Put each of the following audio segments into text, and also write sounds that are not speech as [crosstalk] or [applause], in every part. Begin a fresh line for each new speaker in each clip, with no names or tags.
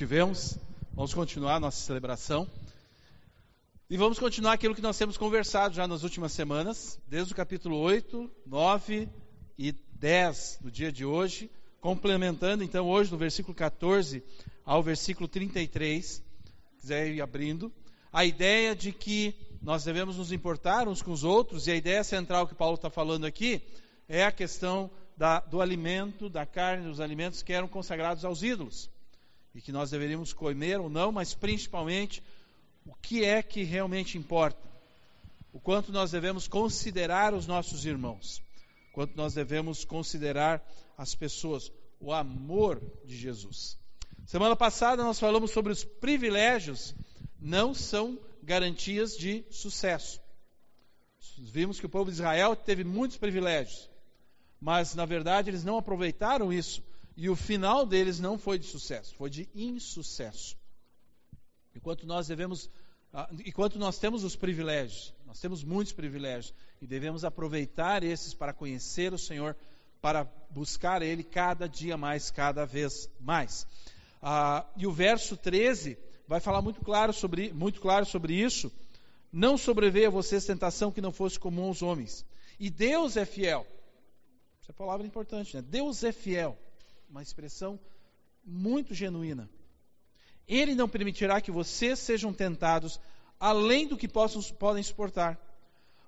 tivemos. Vamos continuar a nossa celebração. E vamos continuar aquilo que nós temos conversado já nas últimas semanas, desde o capítulo 8, 9 e 10 do dia de hoje, complementando então hoje no versículo 14 ao versículo 33, quiser ir abrindo, a ideia de que nós devemos nos importar uns com os outros, e a ideia central que Paulo está falando aqui é a questão da, do alimento, da carne, dos alimentos que eram consagrados aos ídolos e que nós deveríamos comer ou não, mas principalmente o que é que realmente importa. O quanto nós devemos considerar os nossos irmãos, o quanto nós devemos considerar as pessoas, o amor de Jesus. Semana passada nós falamos sobre os privilégios, não são garantias de sucesso. Vimos que o povo de Israel teve muitos privilégios, mas na verdade eles não aproveitaram isso e o final deles não foi de sucesso, foi de insucesso. Enquanto nós devemos, ah, enquanto nós temos os privilégios, nós temos muitos privilégios e devemos aproveitar esses para conhecer o Senhor, para buscar Ele cada dia mais, cada vez mais. Ah, e o verso 13 vai falar muito claro sobre, muito claro sobre isso. Não sobreveio a vocês tentação que não fosse comum aos homens. E Deus é fiel. Essa é palavra importante, né? Deus é fiel uma expressão muito genuína. Ele não permitirá que vocês sejam tentados além do que possam, podem suportar.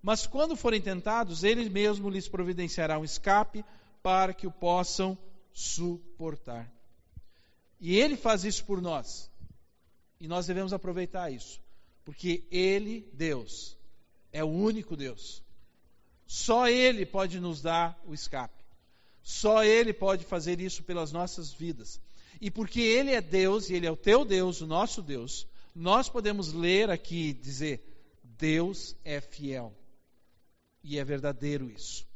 Mas quando forem tentados, ele mesmo lhes providenciará um escape para que o possam suportar. E ele faz isso por nós. E nós devemos aproveitar isso. Porque ele, Deus, é o único Deus. Só ele pode nos dar o escape. Só Ele pode fazer isso pelas nossas vidas. E porque Ele é Deus, e Ele é o teu Deus, o nosso Deus, nós podemos ler aqui e dizer: Deus é fiel. E é verdadeiro isso.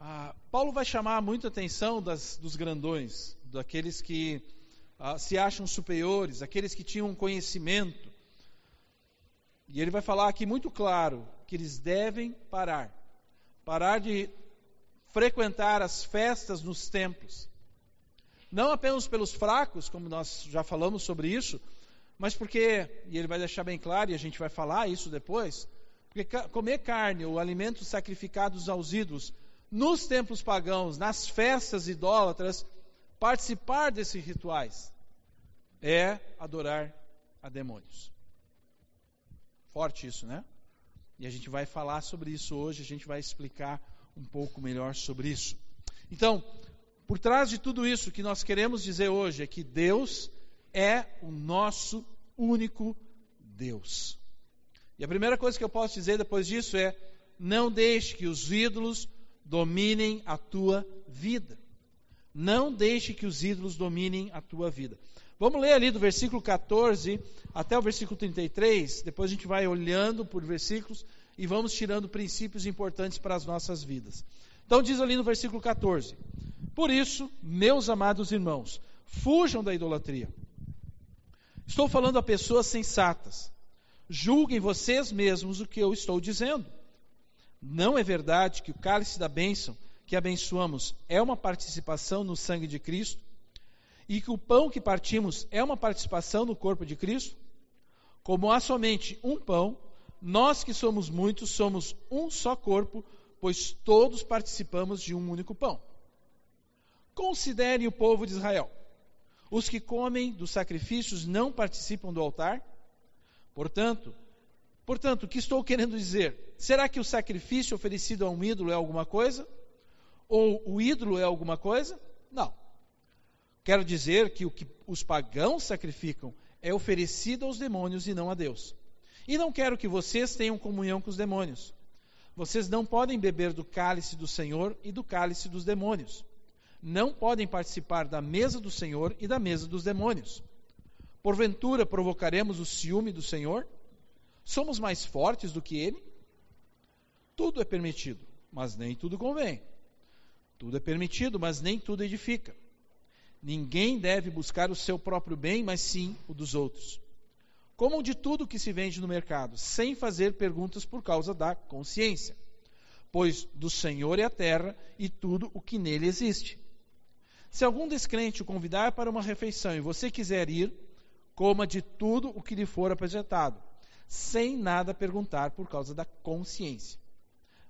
Ah, Paulo vai chamar muita atenção das, dos grandões, daqueles que ah, se acham superiores, aqueles que tinham conhecimento. E ele vai falar aqui muito claro que eles devem parar. Parar de frequentar as festas nos templos. Não apenas pelos fracos, como nós já falamos sobre isso, mas porque, e ele vai deixar bem claro, e a gente vai falar isso depois, porque comer carne ou alimentos sacrificados aos ídolos nos templos pagãos, nas festas idólatras, participar desses rituais é adorar a demônios. Forte isso, né? E a gente vai falar sobre isso hoje, a gente vai explicar um pouco melhor sobre isso. Então, por trás de tudo isso, o que nós queremos dizer hoje é que Deus é o nosso único Deus. E a primeira coisa que eu posso dizer depois disso é: não deixe que os ídolos dominem a tua vida. Não deixe que os ídolos dominem a tua vida. Vamos ler ali do versículo 14 até o versículo 33, depois a gente vai olhando por versículos e vamos tirando princípios importantes para as nossas vidas. Então, diz ali no versículo 14: Por isso, meus amados irmãos, fujam da idolatria. Estou falando a pessoas sensatas. Julguem vocês mesmos o que eu estou dizendo. Não é verdade que o cálice da bênção que abençoamos é uma participação no sangue de Cristo? E que o pão que partimos é uma participação no corpo de Cristo? Como há somente um pão, nós que somos muitos somos um só corpo, pois todos participamos de um único pão. Considerem o povo de Israel. Os que comem dos sacrifícios não participam do altar? Portanto, portanto, o que estou querendo dizer? Será que o sacrifício oferecido a um ídolo é alguma coisa? Ou o ídolo é alguma coisa? Não. Quero dizer que o que os pagãos sacrificam é oferecido aos demônios e não a Deus. E não quero que vocês tenham comunhão com os demônios. Vocês não podem beber do cálice do Senhor e do cálice dos demônios. Não podem participar da mesa do Senhor e da mesa dos demônios. Porventura provocaremos o ciúme do Senhor? Somos mais fortes do que ele? Tudo é permitido, mas nem tudo convém. Tudo é permitido, mas nem tudo edifica. Ninguém deve buscar o seu próprio bem, mas sim o dos outros. Comam de tudo que se vende no mercado, sem fazer perguntas por causa da consciência. Pois do Senhor é a terra e tudo o que nele existe. Se algum descrente o convidar para uma refeição e você quiser ir, coma de tudo o que lhe for apresentado, sem nada perguntar por causa da consciência.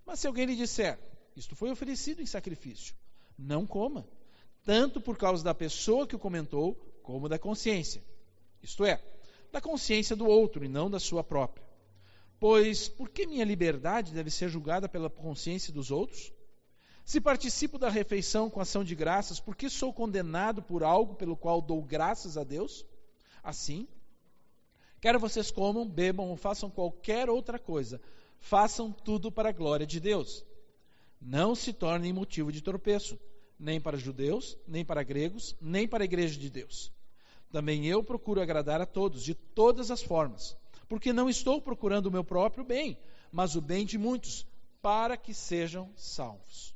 Mas se alguém lhe disser, isto foi oferecido em sacrifício, não coma, tanto por causa da pessoa que o comentou, como da consciência. Isto é, da consciência do outro e não da sua própria. Pois por que minha liberdade deve ser julgada pela consciência dos outros? Se participo da refeição com ação de graças, por que sou condenado por algo pelo qual dou graças a Deus? Assim, quer vocês comam, bebam ou façam qualquer outra coisa, façam tudo para a glória de Deus. Não se tornem motivo de tropeço, nem para judeus, nem para gregos, nem para a igreja de Deus. Também eu procuro agradar a todos, de todas as formas, porque não estou procurando o meu próprio bem, mas o bem de muitos, para que sejam salvos.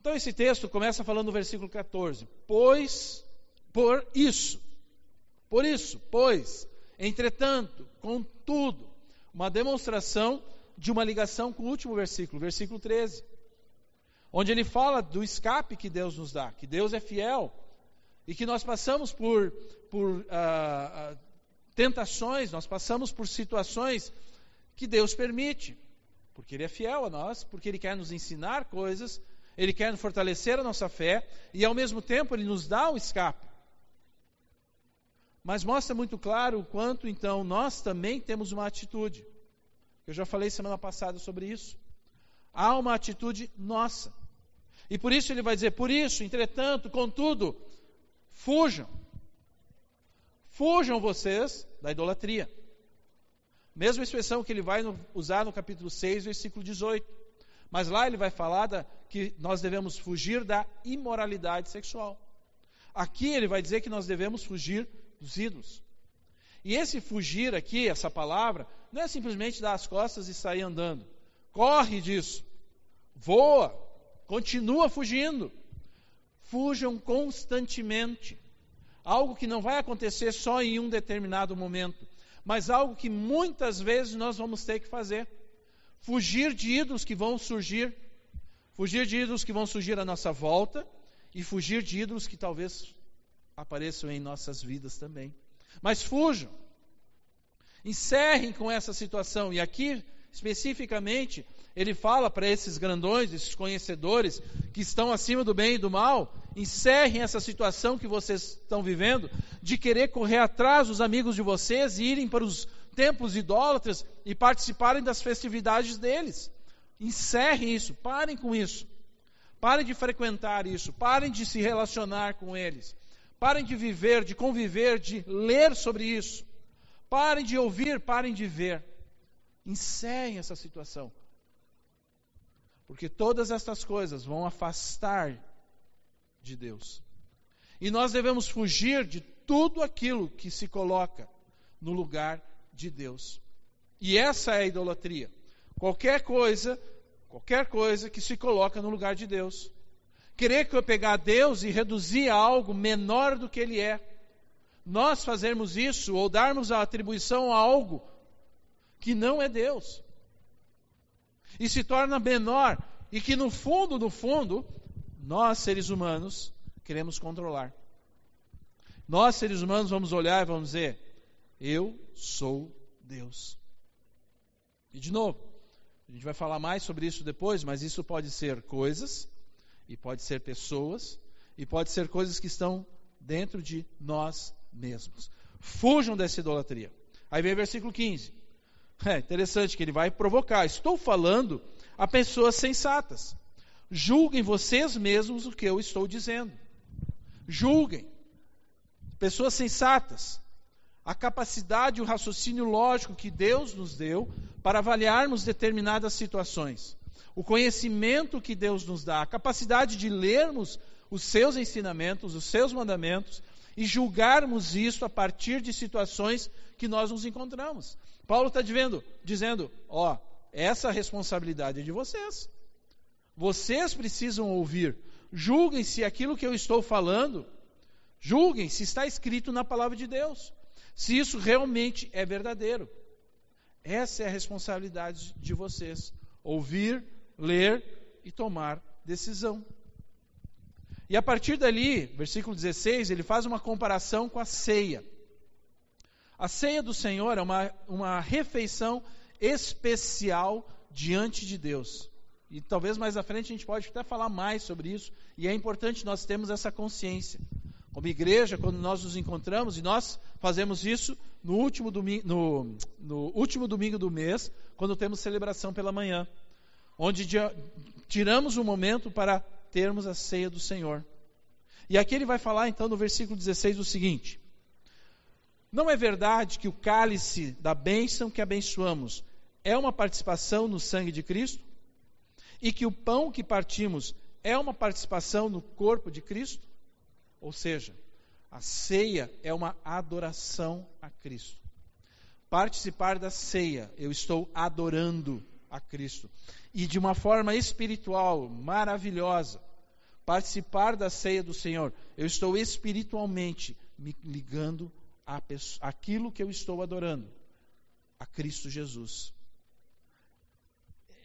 Então esse texto começa falando no versículo 14: Pois, por isso, por isso, pois, entretanto, contudo, uma demonstração de uma ligação com o último versículo, versículo 13, onde ele fala do escape que Deus nos dá, que Deus é fiel e que nós passamos por, por uh, uh, tentações, nós passamos por situações que Deus permite, porque Ele é fiel a nós, porque Ele quer nos ensinar coisas, Ele quer fortalecer a nossa fé e ao mesmo tempo Ele nos dá o escape. Mas mostra muito claro o quanto então nós também temos uma atitude. Eu já falei semana passada sobre isso. Há uma atitude nossa. E por isso ele vai dizer: por isso, entretanto, contudo, Fujam. Fujam vocês da idolatria. Mesma expressão que ele vai no, usar no capítulo 6, versículo 18. Mas lá ele vai falar da, que nós devemos fugir da imoralidade sexual. Aqui ele vai dizer que nós devemos fugir dos ídolos. E esse fugir aqui, essa palavra, não é simplesmente dar as costas e sair andando. Corre disso. Voa. Continua fugindo fujam constantemente. Algo que não vai acontecer só em um determinado momento, mas algo que muitas vezes nós vamos ter que fazer. Fugir de ídolos que vão surgir, fugir de ídolos que vão surgir à nossa volta e fugir de ídolos que talvez apareçam em nossas vidas também. Mas fujam. Encerrem com essa situação. E aqui, especificamente, ele fala para esses grandões, esses conhecedores que estão acima do bem e do mal, encerrem essa situação que vocês estão vivendo, de querer correr atrás dos amigos de vocês e irem para os templos idólatras e participarem das festividades deles. Encerrem isso, parem com isso. Parem de frequentar isso, parem de se relacionar com eles. Parem de viver, de conviver, de ler sobre isso. Parem de ouvir, parem de ver. Encerrem essa situação. Porque todas estas coisas vão afastar de Deus. E nós devemos fugir de tudo aquilo que se coloca no lugar de Deus. E essa é a idolatria. Qualquer coisa, qualquer coisa que se coloca no lugar de Deus. Querer que eu pegar Deus e reduzir a algo menor do que ele é. Nós fazermos isso ou darmos a atribuição a algo que não é Deus e se torna menor e que no fundo, no fundo, nós seres humanos queremos controlar. Nós seres humanos vamos olhar e vamos dizer: eu sou Deus. E de novo, a gente vai falar mais sobre isso depois, mas isso pode ser coisas, e pode ser pessoas, e pode ser coisas que estão dentro de nós mesmos. Fujam dessa idolatria. Aí vem o versículo 15. É interessante que ele vai provocar. Estou falando a pessoas sensatas. Julguem vocês mesmos o que eu estou dizendo. Julguem. Pessoas sensatas. A capacidade e o raciocínio lógico que Deus nos deu para avaliarmos determinadas situações. O conhecimento que Deus nos dá, a capacidade de lermos os seus ensinamentos, os seus mandamentos e julgarmos isso a partir de situações que nós nos encontramos. Paulo está dizendo, dizendo, ó, essa responsabilidade é de vocês. Vocês precisam ouvir. Julguem se aquilo que eu estou falando, julguem se está escrito na palavra de Deus. Se isso realmente é verdadeiro. Essa é a responsabilidade de vocês. Ouvir, ler e tomar decisão. E a partir dali, versículo 16, ele faz uma comparação com a ceia. A ceia do Senhor é uma, uma refeição especial diante de Deus. E talvez mais à frente a gente pode até falar mais sobre isso, e é importante nós termos essa consciência. Como igreja, quando nós nos encontramos, e nós fazemos isso no último domingo, no, no último domingo do mês, quando temos celebração pela manhã, onde tiramos um momento para termos a ceia do Senhor. E aqui ele vai falar então no versículo 16 o seguinte: Não é verdade que o cálice da bênção que abençoamos é uma participação no sangue de Cristo? E que o pão que partimos é uma participação no corpo de Cristo? Ou seja, a ceia é uma adoração a Cristo. Participar da ceia, eu estou adorando a Cristo. E de uma forma espiritual maravilhosa, participar da ceia do Senhor, eu estou espiritualmente me ligando a aquilo que eu estou adorando, a Cristo Jesus.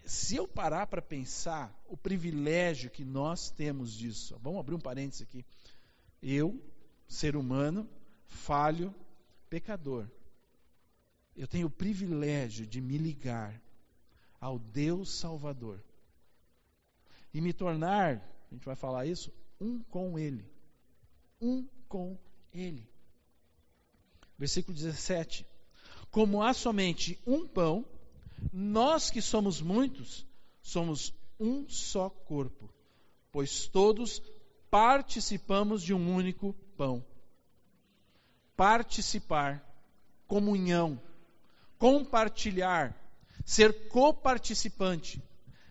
Se eu parar para pensar o privilégio que nós temos disso, vamos abrir um parênteses aqui. Eu, ser humano, falho, pecador, eu tenho o privilégio de me ligar ao Deus Salvador e me tornar, a gente vai falar isso, um com Ele. Um com Ele. Versículo 17: Como há somente um pão, nós que somos muitos, somos um só corpo, pois todos participamos de um único pão. Participar, comunhão, compartilhar, ser coparticipante,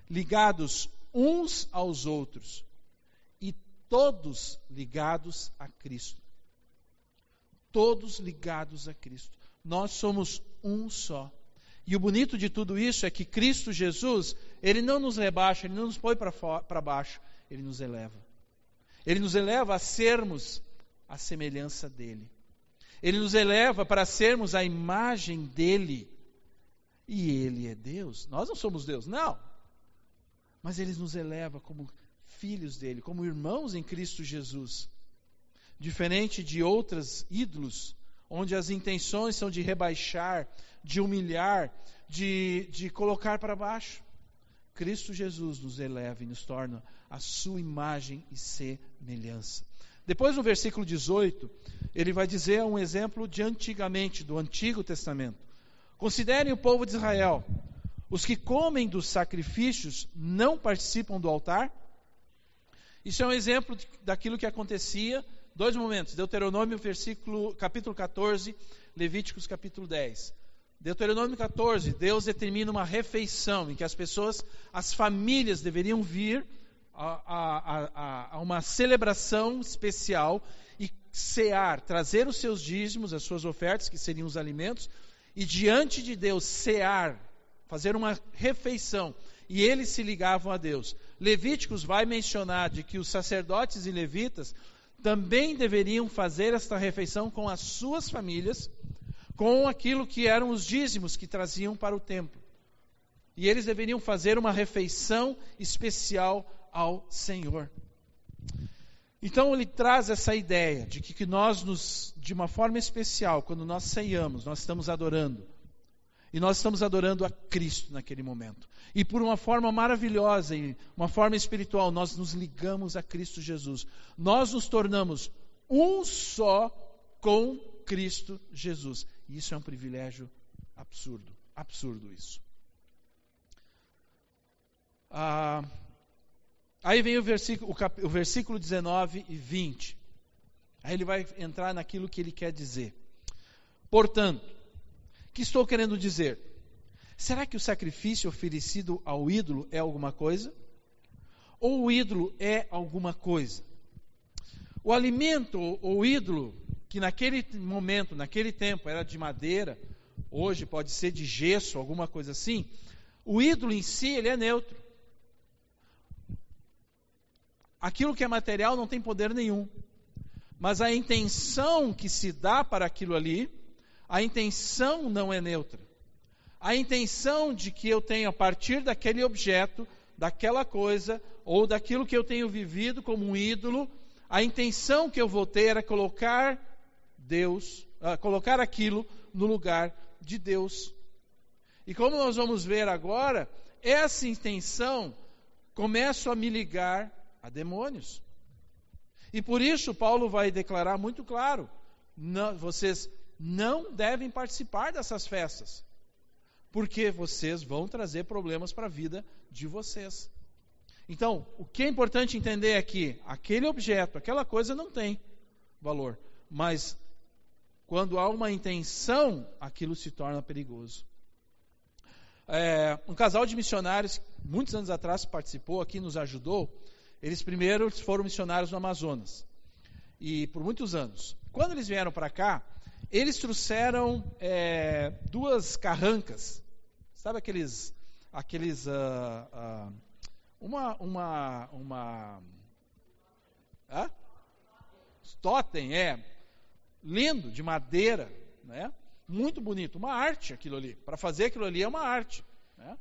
ligados uns aos outros todos ligados a Cristo. Todos ligados a Cristo. Nós somos um só. E o bonito de tudo isso é que Cristo Jesus, ele não nos rebaixa, ele não nos põe para baixo, ele nos eleva. Ele nos eleva a sermos a semelhança dele. Ele nos eleva para sermos a imagem dele e Ele é Deus. Nós não somos Deus, não. Mas Ele nos eleva como filhos dele, como irmãos em Cristo Jesus. Diferente de outros ídolos, onde as intenções são de rebaixar, de humilhar, de, de colocar para baixo. Cristo Jesus nos eleva e nos torna a sua imagem e semelhança. Depois, no versículo 18, ele vai dizer um exemplo de antigamente, do Antigo Testamento. Considerem o povo de Israel. Os que comem dos sacrifícios não participam do altar? Isso é um exemplo daquilo que acontecia. Dois momentos: Deuteronômio, versículo, capítulo 14, Levíticos, capítulo 10. Deuteronômio 14, Deus determina uma refeição em que as pessoas, as famílias deveriam vir a, a, a, a uma celebração especial e cear, trazer os seus dízimos, as suas ofertas, que seriam os alimentos, e diante de Deus cear, fazer uma refeição, e eles se ligavam a Deus. Levíticos vai mencionar de que os sacerdotes e levitas também deveriam fazer esta refeição com as suas famílias, com aquilo que eram os dízimos que traziam para o templo. E eles deveriam fazer uma refeição especial ao Senhor. Então ele traz essa ideia de que, que nós nos, de uma forma especial, quando nós ceiamos, nós estamos adorando. E nós estamos adorando a Cristo naquele momento. E por uma forma maravilhosa, e uma forma espiritual, nós nos ligamos a Cristo Jesus. Nós nos tornamos um só com Cristo Jesus. E isso é um privilégio absurdo. Absurdo isso. Ah, Aí vem o versículo, o, cap, o versículo 19 e 20. Aí ele vai entrar naquilo que ele quer dizer. Portanto, que estou querendo dizer? Será que o sacrifício oferecido ao ídolo é alguma coisa? Ou o ídolo é alguma coisa? O alimento ou o ídolo, que naquele momento, naquele tempo, era de madeira, hoje pode ser de gesso, alguma coisa assim, o ídolo em si, ele é neutro. Aquilo que é material não tem poder nenhum. Mas a intenção que se dá para aquilo ali, a intenção não é neutra. A intenção de que eu tenho a partir daquele objeto, daquela coisa ou daquilo que eu tenho vivido como um ídolo, a intenção que eu vou ter era colocar Deus, uh, colocar aquilo no lugar de Deus. E como nós vamos ver agora, essa intenção começa a me ligar a demônios. E por isso Paulo vai declarar muito claro: não, vocês não devem participar dessas festas, porque vocês vão trazer problemas para a vida de vocês. Então, o que é importante entender é que aquele objeto, aquela coisa não tem valor, mas quando há uma intenção, aquilo se torna perigoso. É, um casal de missionários, muitos anos atrás, participou aqui, nos ajudou. Eles primeiro foram missionários no Amazonas. E por muitos anos. Quando eles vieram para cá, eles trouxeram é, duas carrancas. Sabe aqueles. aqueles uh, uh, uma. uma, uma hã? Totem, é. Lindo, de madeira. Né? Muito bonito, uma arte aquilo ali. Para fazer aquilo ali é uma arte. Né?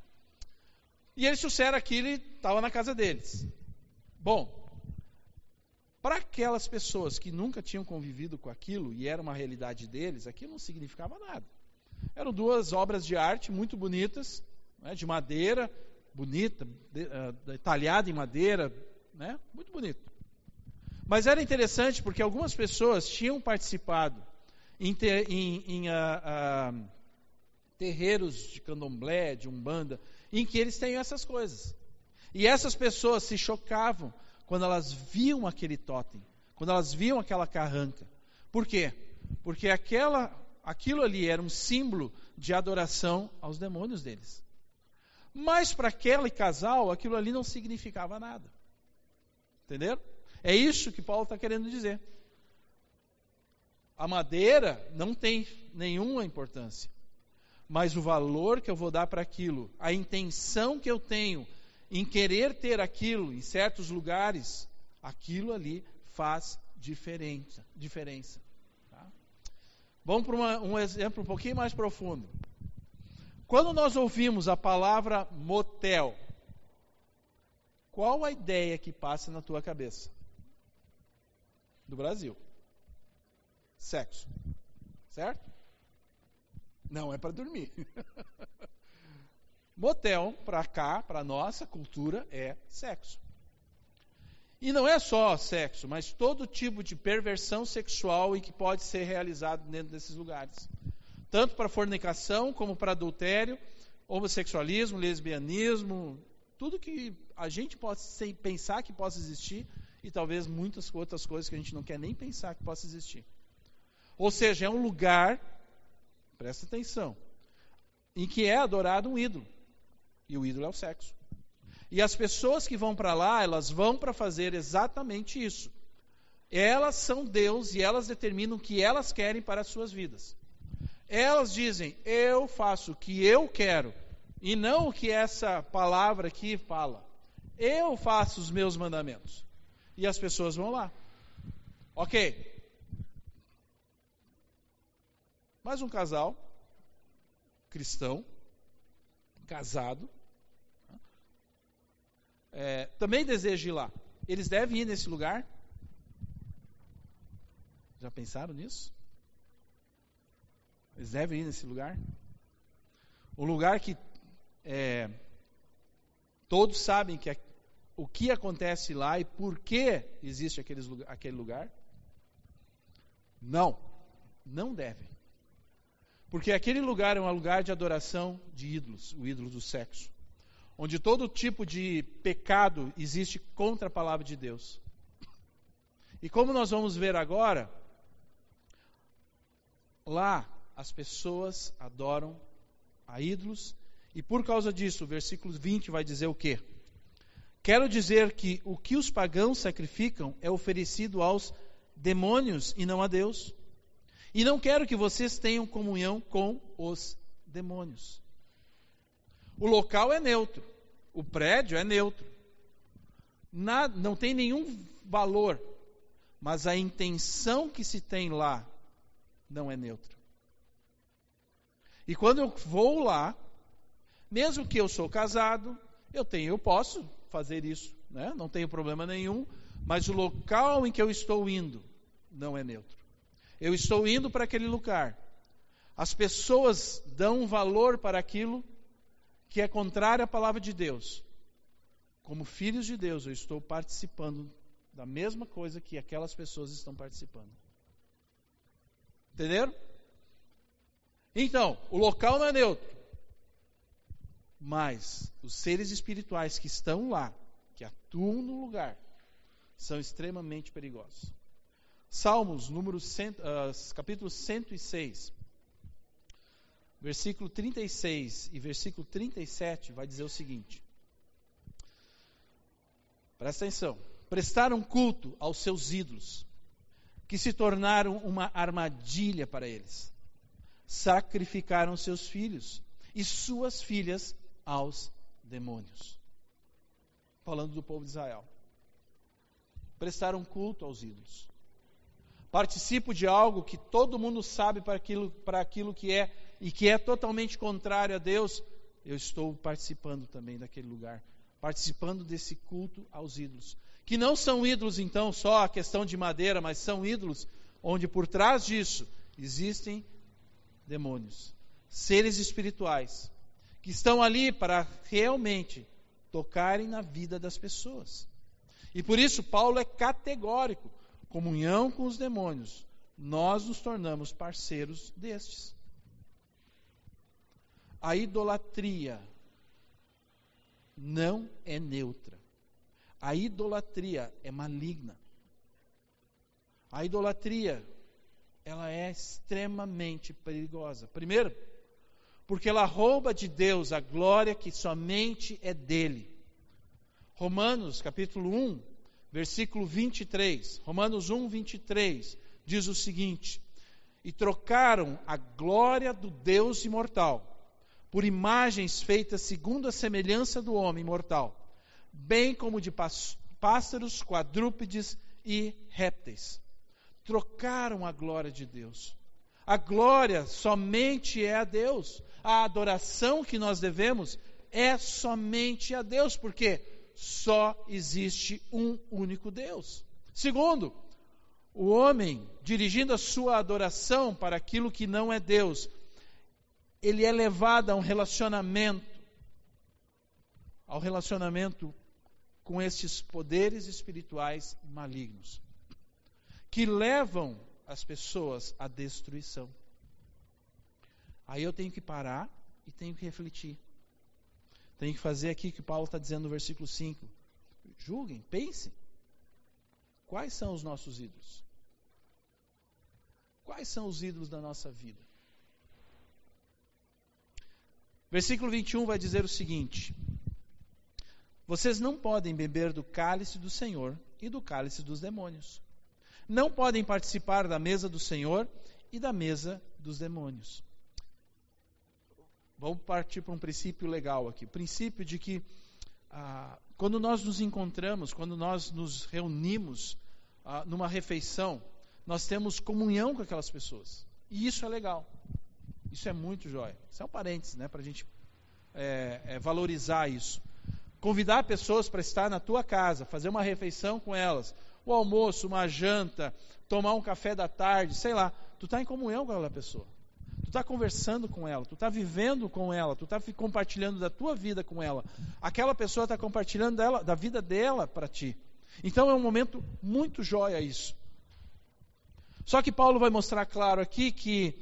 E eles trouxeram aquilo e estava na casa deles. Bom, para aquelas pessoas que nunca tinham convivido com aquilo e era uma realidade deles, aquilo não significava nada. Eram duas obras de arte muito bonitas, né, de madeira, bonita, uh, talhada em madeira, né, muito bonito. Mas era interessante porque algumas pessoas tinham participado em, ter, em, em uh, uh, terreiros de candomblé, de umbanda, em que eles têm essas coisas. E essas pessoas se chocavam quando elas viam aquele totem, quando elas viam aquela carranca. Por quê? Porque aquela, aquilo ali era um símbolo de adoração aos demônios deles. Mas para aquele casal, aquilo ali não significava nada. Entenderam? É isso que Paulo está querendo dizer. A madeira não tem nenhuma importância. Mas o valor que eu vou dar para aquilo, a intenção que eu tenho em querer ter aquilo em certos lugares, aquilo ali faz diferença. diferença tá? Vamos para um exemplo um pouquinho mais profundo. Quando nós ouvimos a palavra motel, qual a ideia que passa na tua cabeça? Do Brasil sexo. Certo? Não é para dormir. [laughs] Motel, para cá, para nossa cultura, é sexo. E não é só sexo, mas todo tipo de perversão sexual e que pode ser realizado dentro desses lugares. Tanto para fornicação, como para adultério, homossexualismo, lesbianismo, tudo que a gente pode pensar que possa existir e talvez muitas outras coisas que a gente não quer nem pensar que possa existir. Ou seja, é um lugar, presta atenção, em que é adorado um ídolo. E o ídolo é o sexo. E as pessoas que vão para lá, elas vão para fazer exatamente isso. Elas são Deus e elas determinam o que elas querem para as suas vidas. Elas dizem, eu faço o que eu quero, e não o que essa palavra aqui fala. Eu faço os meus mandamentos. E as pessoas vão lá. Ok, Mas um casal cristão, casado, é, também deseja ir lá. Eles devem ir nesse lugar? Já pensaram nisso? Eles devem ir nesse lugar? Um lugar que é, todos sabem que o que acontece lá e por que existe aqueles, aquele lugar? Não, não devem. Porque aquele lugar é um lugar de adoração de ídolos, o ídolo do sexo. Onde todo tipo de pecado existe contra a palavra de Deus. E como nós vamos ver agora, lá as pessoas adoram a ídolos, e por causa disso, o versículo 20 vai dizer o quê? Quero dizer que o que os pagãos sacrificam é oferecido aos demônios e não a Deus. E não quero que vocês tenham comunhão com os demônios. O local é neutro, o prédio é neutro. Nada, não tem nenhum valor, mas a intenção que se tem lá não é neutra. E quando eu vou lá, mesmo que eu sou casado, eu tenho, eu posso fazer isso, né? não tenho problema nenhum, mas o local em que eu estou indo não é neutro. Eu estou indo para aquele lugar. As pessoas dão valor para aquilo que é contrário à palavra de Deus. Como filhos de Deus, eu estou participando da mesma coisa que aquelas pessoas estão participando. Entenderam? Então, o local não é neutro. Mas os seres espirituais que estão lá, que atuam no lugar, são extremamente perigosos. Salmos, número cento, uh, capítulo 106, versículo 36 e versículo 37 vai dizer o seguinte: Presta atenção. Prestaram culto aos seus ídolos, que se tornaram uma armadilha para eles. Sacrificaram seus filhos e suas filhas aos demônios. Falando do povo de Israel. Prestaram culto aos ídolos. Participo de algo que todo mundo sabe para aquilo, para aquilo que é e que é totalmente contrário a Deus. Eu estou participando também daquele lugar participando desse culto aos ídolos. Que não são ídolos, então, só a questão de madeira, mas são ídolos onde por trás disso existem demônios, seres espirituais, que estão ali para realmente tocarem na vida das pessoas. E por isso Paulo é categórico: comunhão com os demônios, nós nos tornamos parceiros destes. A idolatria não é neutra. A idolatria é maligna. A idolatria, ela é extremamente perigosa. Primeiro, porque ela rouba de Deus a glória que somente é dele. Romanos, capítulo 1, versículo 23. Romanos 1, 23 diz o seguinte: E trocaram a glória do Deus imortal por imagens feitas segundo a semelhança do homem mortal, bem como de pássaros, quadrúpedes e répteis. Trocaram a glória de Deus. A glória somente é a Deus. A adoração que nós devemos é somente a Deus, porque só existe um único Deus. Segundo, o homem dirigindo a sua adoração para aquilo que não é Deus, ele é levado a um relacionamento, ao relacionamento com estes poderes espirituais malignos, que levam as pessoas à destruição. Aí eu tenho que parar e tenho que refletir. Tenho que fazer aqui o que Paulo está dizendo no versículo 5. Julguem, pensem. Quais são os nossos ídolos? Quais são os ídolos da nossa vida? Versículo 21 vai dizer o seguinte: Vocês não podem beber do cálice do Senhor e do cálice dos demônios. Não podem participar da mesa do Senhor e da mesa dos demônios. Vamos partir para um princípio legal aqui. O princípio de que ah, quando nós nos encontramos, quando nós nos reunimos ah, numa refeição, nós temos comunhão com aquelas pessoas. E isso é legal. Isso é muito jóia. Isso é um parênteses, né, para a gente é, é, valorizar isso. Convidar pessoas para estar na tua casa, fazer uma refeição com elas, o almoço, uma janta, tomar um café da tarde, sei lá. Tu está em comunhão com aquela pessoa. Tu está conversando com ela, tu está vivendo com ela, tu está compartilhando da tua vida com ela. Aquela pessoa está compartilhando dela, da vida dela para ti. Então é um momento muito jóia isso. Só que Paulo vai mostrar claro aqui que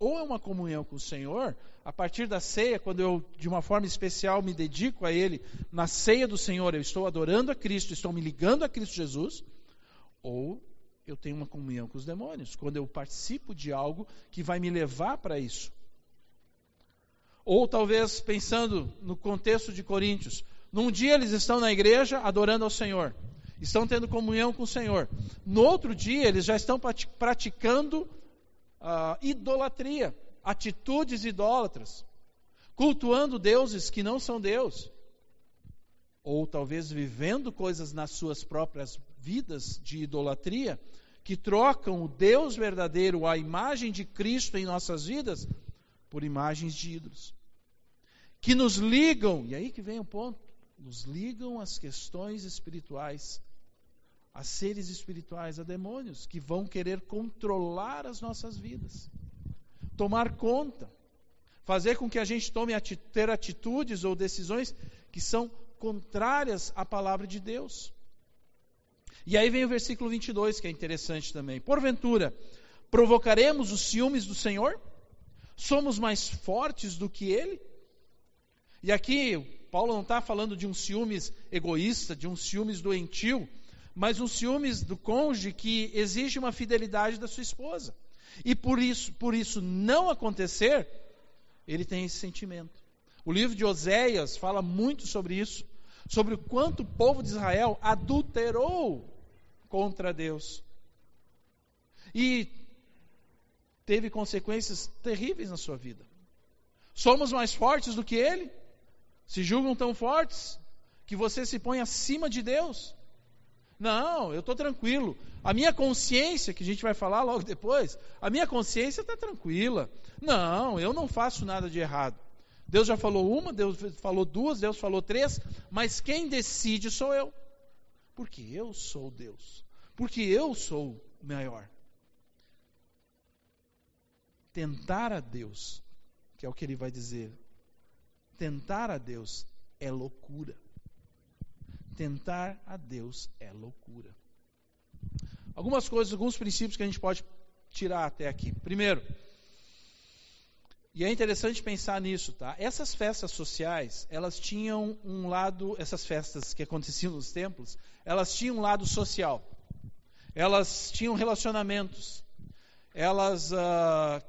ou é uma comunhão com o Senhor, a partir da ceia, quando eu, de uma forma especial, me dedico a Ele, na ceia do Senhor, eu estou adorando a Cristo, estou me ligando a Cristo Jesus, ou eu tenho uma comunhão com os demônios, quando eu participo de algo que vai me levar para isso. Ou talvez pensando no contexto de Coríntios, num dia eles estão na igreja adorando ao Senhor, estão tendo comunhão com o Senhor, no outro dia eles já estão praticando uh, idolatria, atitudes idólatras, cultuando deuses que não são Deus, ou talvez vivendo coisas nas suas próprias vidas de idolatria, que trocam o Deus verdadeiro, a imagem de Cristo em nossas vidas, por imagens de ídolos. Que nos ligam, e aí que vem o ponto, nos ligam às questões espirituais, a seres espirituais, a demônios que vão querer controlar as nossas vidas, tomar conta, fazer com que a gente tome ter atitudes ou decisões que são contrárias à palavra de Deus. E aí vem o versículo 22, que é interessante também. Porventura, provocaremos os ciúmes do Senhor? Somos mais fortes do que Ele? E aqui, Paulo não está falando de um ciúmes egoísta, de um ciúmes doentio, mas um ciúmes do cônjuge que exige uma fidelidade da sua esposa. E por isso, por isso não acontecer, ele tem esse sentimento. O livro de Oséias fala muito sobre isso, sobre o quanto o povo de Israel adulterou contra Deus. E teve consequências terríveis na sua vida. Somos mais fortes do que ele? Se julgam tão fortes que você se põe acima de Deus? Não, eu estou tranquilo. A minha consciência, que a gente vai falar logo depois, a minha consciência está tranquila. Não, eu não faço nada de errado. Deus já falou uma, Deus falou duas, Deus falou três, mas quem decide sou eu. Porque eu sou Deus. Porque eu sou o maior. Tentar a Deus, que é o que ele vai dizer, tentar a Deus é loucura tentar a Deus é loucura. Algumas coisas, alguns princípios que a gente pode tirar até aqui. Primeiro, e é interessante pensar nisso, tá? Essas festas sociais, elas tinham um lado, essas festas que aconteciam nos templos, elas tinham um lado social. Elas tinham relacionamentos. Elas uh,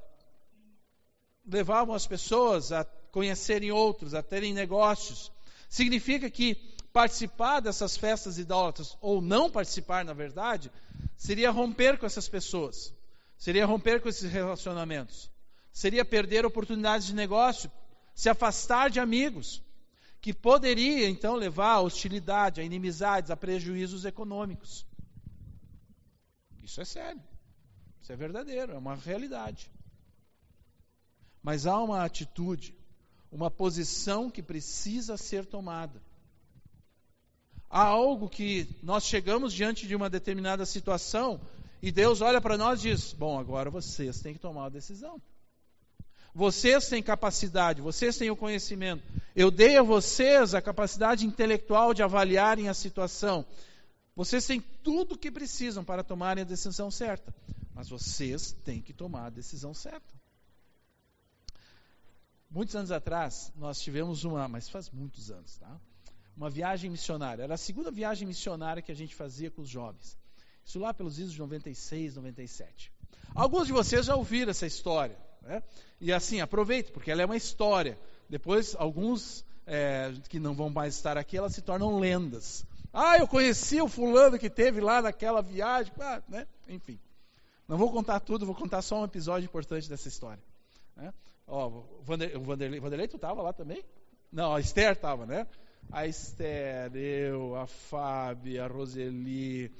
levavam as pessoas a conhecerem outros, a terem negócios. Significa que participar dessas festas idólatras, ou não participar, na verdade, seria romper com essas pessoas, seria romper com esses relacionamentos, seria perder oportunidades de negócio, se afastar de amigos, que poderia então levar a hostilidade, a inimizades, a prejuízos econômicos. Isso é sério, isso é verdadeiro, é uma realidade. Mas há uma atitude, uma posição que precisa ser tomada há algo que nós chegamos diante de uma determinada situação e Deus olha para nós e diz: Bom, agora vocês têm que tomar uma decisão. Vocês têm capacidade, vocês têm o conhecimento. Eu dei a vocês a capacidade intelectual de avaliarem a situação. Vocês têm tudo o que precisam para tomarem a decisão certa. Mas vocês têm que tomar a decisão certa. Muitos anos atrás, nós tivemos uma, mas faz muitos anos, tá? Uma viagem missionária. Era a segunda viagem missionária que a gente fazia com os jovens. Isso lá pelos idos de 96, 97. Alguns de vocês já ouviram essa história. Né? E assim, aproveite, porque ela é uma história. Depois, alguns é, que não vão mais estar aqui, elas se tornam lendas. Ah, eu conheci o fulano que teve lá naquela viagem. Ah, né? Enfim. Não vou contar tudo, vou contar só um episódio importante dessa história. Né? Ó, o Vanderlei, Vanderlei tu estava lá também? Não, a Esther estava, né? A Esther, eu, a Fábio, a Roseli,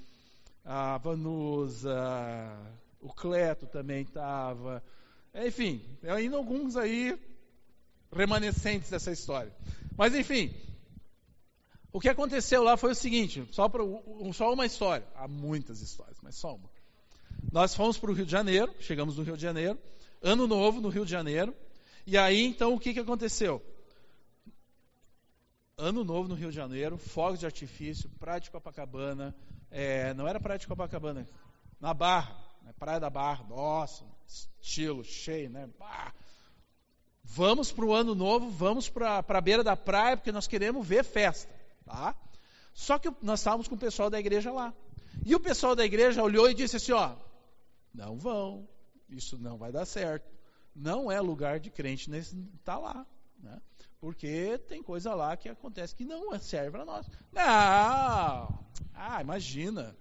a Vanusa, o Cleto também estava. Enfim, ainda alguns aí remanescentes dessa história. Mas enfim, o que aconteceu lá foi o seguinte, só, pra, só uma história, há muitas histórias, mas só uma. Nós fomos para o Rio de Janeiro, chegamos no Rio de Janeiro, ano novo no Rio de Janeiro, e aí então o que, que aconteceu? Ano Novo no Rio de Janeiro, fogos de artifício, Praia de Copacabana, é, não era Praia de Copacabana, na Barra, né, Praia da Barra, nossa, estilo cheio, né? Bah. Vamos para o Ano Novo, vamos para a beira da praia, porque nós queremos ver festa, tá? Só que nós estávamos com o pessoal da igreja lá. E o pessoal da igreja olhou e disse assim, ó, não vão, isso não vai dar certo. Não é lugar de crente nesse tá lá, né? Porque tem coisa lá que acontece que não serve para nós. Não! Ah, imagina.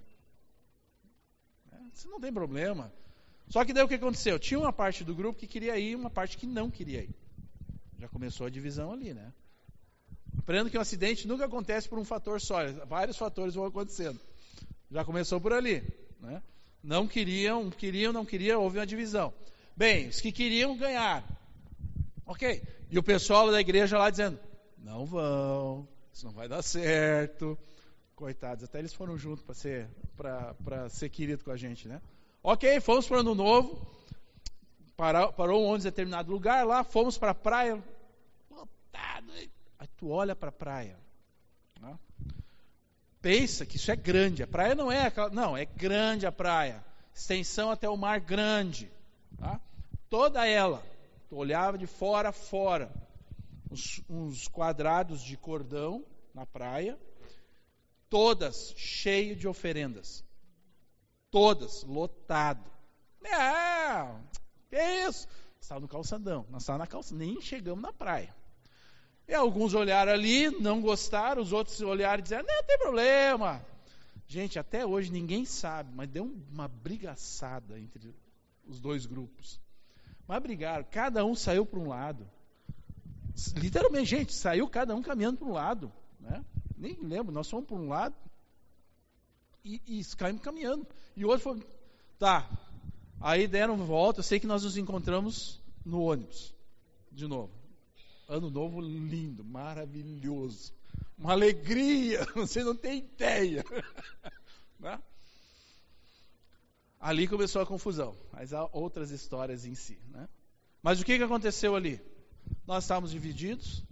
Isso não tem problema. Só que daí o que aconteceu? Tinha uma parte do grupo que queria ir e uma parte que não queria ir. Já começou a divisão ali, né? Aprendendo que um acidente nunca acontece por um fator só, vários fatores vão acontecendo. Já começou por ali, né? Não queriam, queriam, não queriam, houve uma divisão. Bem, os que queriam ganhar. Ok, e o pessoal da igreja lá dizendo: não vão, isso não vai dar certo. Coitados, até eles foram juntos para ser, para ser querido com a gente, né? Ok, fomos para o Ano Novo, parou, parou um ônibus em determinado lugar lá, fomos para a praia, lotado, aí tu olha para a praia, né? pensa que isso é grande, a praia não é aquela, não, é grande a praia, extensão até o mar grande, tá? toda ela, tu olhava de fora a fora, uns, uns quadrados de cordão na praia, todas cheias de oferendas. Todas, lotado. É, que isso? Estava no calçadão, nós estávamos na calça, nem chegamos na praia. E alguns olharam ali, não gostaram, os outros olharam e disseram, não tem problema. Gente, até hoje ninguém sabe, mas deu uma brigaçada entre os dois grupos. Mas brigaram, cada um saiu para um lado. Literalmente, gente, saiu cada um caminhando para um lado. Né? Nem lembro, nós fomos para um lado e, e caímos caminhando. E outro foi, tá. Aí deram volta, eu sei que nós nos encontramos no ônibus, de novo. Ano novo lindo, maravilhoso. Uma alegria, [laughs] você não tem ideia. [laughs] né? Ali começou a confusão, mas há outras histórias em si. Né? Mas o que, que aconteceu ali? Nós estávamos divididos,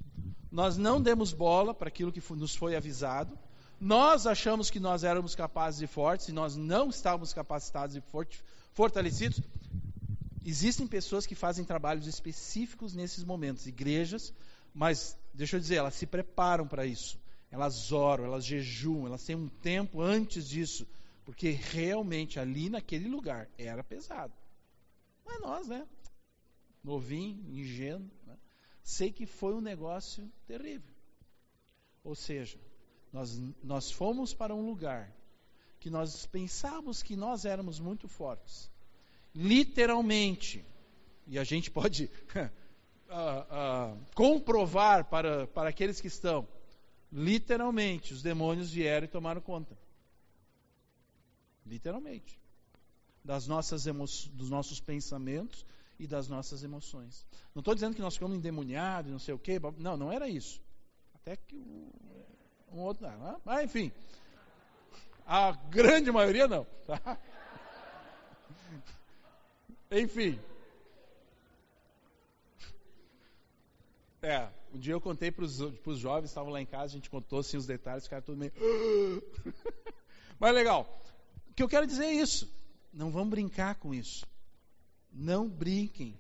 nós não demos bola para aquilo que nos foi avisado, nós achamos que nós éramos capazes e fortes, e nós não estávamos capacitados e fortalecidos. Existem pessoas que fazem trabalhos específicos nesses momentos, igrejas, mas deixa eu dizer, elas se preparam para isso. Elas oram, elas jejuam, elas têm um tempo antes disso, porque realmente ali naquele lugar era pesado. É nós, né? Novinho, ingênuo. Né? sei que foi um negócio terrível. Ou seja, nós, nós fomos para um lugar que nós pensávamos que nós éramos muito fortes. Literalmente. E a gente pode uh, [laughs] uh, comprovar para, para aqueles que estão. Literalmente, os demônios vieram e tomaram conta. Literalmente. Das nossas dos nossos pensamentos, e das nossas emoções. Não estou dizendo que nós ficamos endemoniados, não sei o quê. Não, não era isso. Até que um outro. Mas enfim. A grande maioria não. Tá? [laughs] Enfim. É, um dia eu contei para os jovens, estavam lá em casa, a gente contou assim os detalhes, ficaram tudo meio. [gasps] Mas legal. Que eu quero dizer é isso. Não vamos brincar com isso. Não brinquem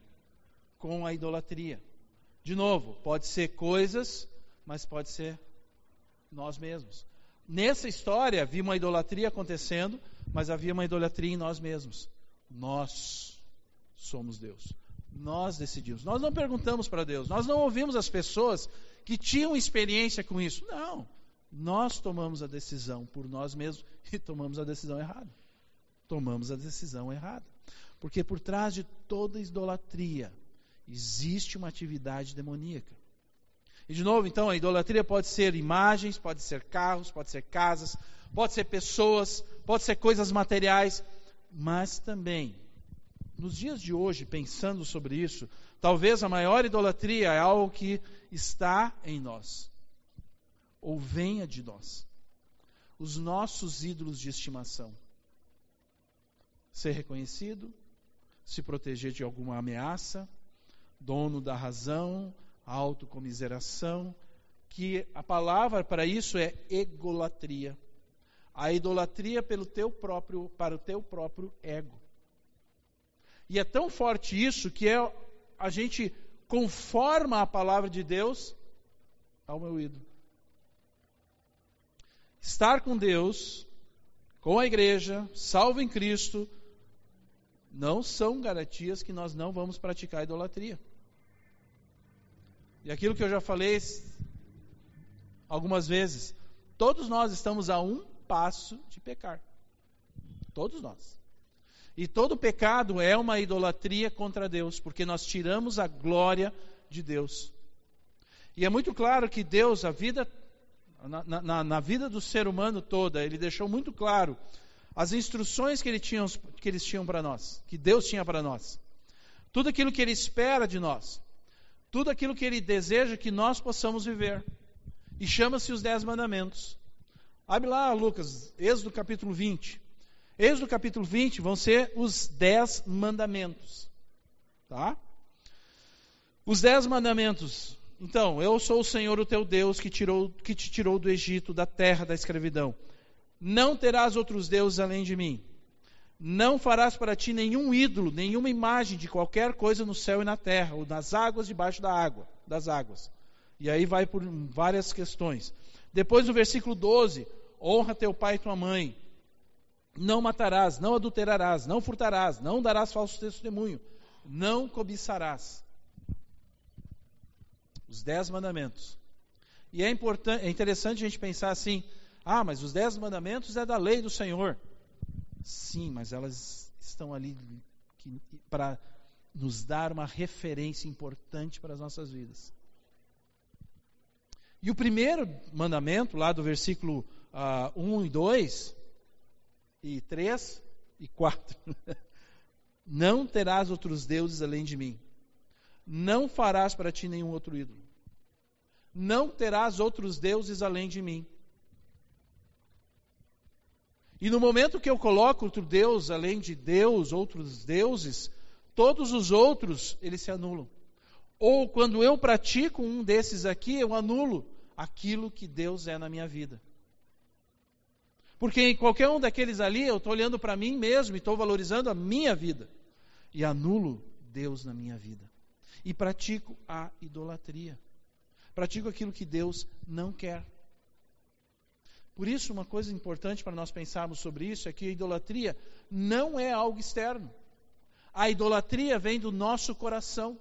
com a idolatria. De novo, pode ser coisas, mas pode ser nós mesmos. Nessa história havia uma idolatria acontecendo, mas havia uma idolatria em nós mesmos. Nós somos Deus. Nós decidimos. Nós não perguntamos para Deus. Nós não ouvimos as pessoas que tinham experiência com isso. Não. Nós tomamos a decisão por nós mesmos [laughs] e tomamos a decisão errada. Tomamos a decisão errada. Porque por trás de toda idolatria existe uma atividade demoníaca. E de novo, então, a idolatria pode ser imagens, pode ser carros, pode ser casas, pode ser pessoas, pode ser coisas materiais, mas também, nos dias de hoje, pensando sobre isso, talvez a maior idolatria é algo que está em nós, ou venha de nós. Os nossos ídolos de estimação. Ser reconhecido, se proteger de alguma ameaça, dono da razão, autocomiseração, que a palavra para isso é egolatria. A idolatria pelo teu próprio, para o teu próprio ego. E é tão forte isso que é, a gente conforma a palavra de Deus ao meu ídolo. Estar com Deus, com a igreja, salvo em Cristo, não são garantias que nós não vamos praticar idolatria. E aquilo que eu já falei algumas vezes, todos nós estamos a um passo de pecar. Todos nós. E todo pecado é uma idolatria contra Deus, porque nós tiramos a glória de Deus. E é muito claro que Deus, a vida, na, na, na vida do ser humano toda, ele deixou muito claro as instruções que, ele tinha, que eles tinham para nós, que Deus tinha para nós, tudo aquilo que Ele espera de nós, tudo aquilo que Ele deseja que nós possamos viver. E chama-se os Dez Mandamentos. Abre lá, Lucas, Êxodo capítulo 20. Êxodo capítulo 20 vão ser os Dez Mandamentos. Tá? Os Dez Mandamentos. Então, eu sou o Senhor, o teu Deus, que, tirou, que te tirou do Egito, da terra da escravidão. Não terás outros deuses além de mim. Não farás para ti nenhum ídolo, nenhuma imagem de qualquer coisa no céu e na terra, ou nas águas debaixo da água, das águas. E aí vai por várias questões. Depois no versículo 12, honra teu pai e tua mãe. Não matarás, não adulterarás, não furtarás, não darás falso testemunho, não cobiçarás. Os dez mandamentos. E é, importante, é interessante a gente pensar assim: ah, mas os dez mandamentos é da lei do Senhor. Sim, mas elas estão ali para nos dar uma referência importante para as nossas vidas. E o primeiro mandamento, lá do versículo uh, ah, 1 e 2, e 3 e 4, [laughs] não terás outros deuses além de mim. Não farás para ti nenhum outro ídolo. Não terás outros deuses além de mim. E no momento que eu coloco outro Deus, além de Deus, outros deuses, todos os outros, eles se anulam. Ou quando eu pratico um desses aqui, eu anulo aquilo que Deus é na minha vida. Porque em qualquer um daqueles ali, eu estou olhando para mim mesmo e estou valorizando a minha vida. E anulo Deus na minha vida. E pratico a idolatria. Pratico aquilo que Deus não quer. Por isso, uma coisa importante para nós pensarmos sobre isso é que a idolatria não é algo externo. A idolatria vem do nosso coração,